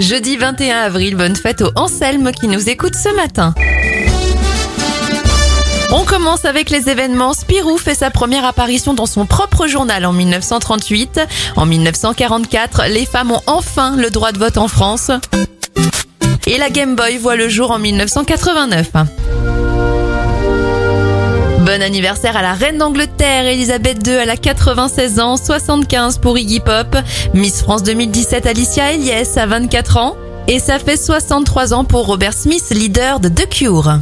Jeudi 21 avril, bonne fête au Anselme qui nous écoute ce matin. On commence avec les événements. Spirou fait sa première apparition dans son propre journal en 1938. En 1944, les femmes ont enfin le droit de vote en France. Et la Game Boy voit le jour en 1989. Bon anniversaire à la reine d'Angleterre, Elisabeth II, elle a 96 ans, 75 pour Iggy Pop. Miss France 2017, Alicia Eliès, a 24 ans. Et ça fait 63 ans pour Robert Smith, leader de The Cure.